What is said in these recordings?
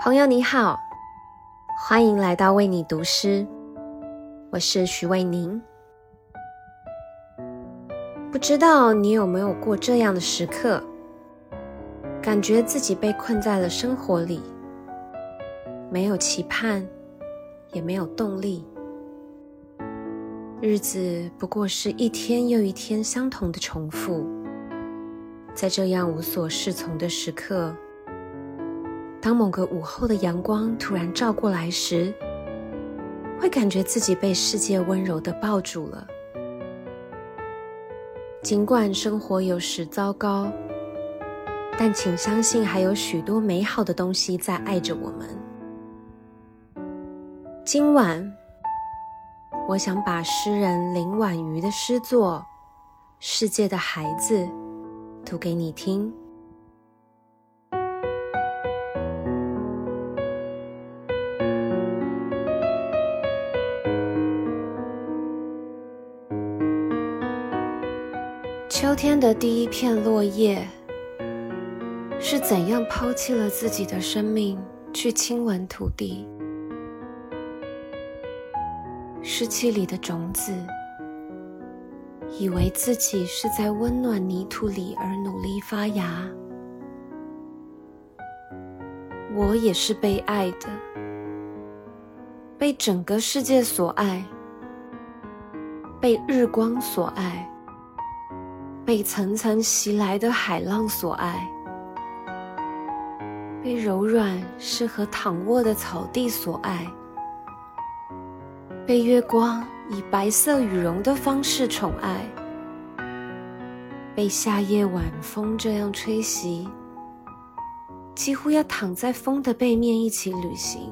朋友你好，欢迎来到为你读诗，我是徐卫宁。不知道你有没有过这样的时刻，感觉自己被困在了生活里，没有期盼，也没有动力，日子不过是一天又一天相同的重复。在这样无所适从的时刻。当某个午后的阳光突然照过来时，会感觉自己被世界温柔的抱住了。尽管生活有时糟糕，但请相信还有许多美好的东西在爱着我们。今晚，我想把诗人林婉瑜的诗作《世界的孩子》读给你听。秋天的第一片落叶，是怎样抛弃了自己的生命去亲吻土地？湿气里的种子，以为自己是在温暖泥土里而努力发芽。我也是被爱的，被整个世界所爱，被日光所爱。被层层袭来的海浪所爱，被柔软适合躺卧的草地所爱，被月光以白色羽绒的方式宠爱，被夏夜晚风这样吹袭，几乎要躺在风的背面一起旅行。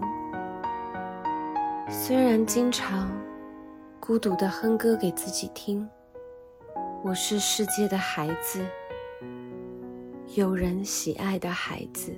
虽然经常孤独的哼歌给自己听。我是世界的孩子有人喜爱的孩子。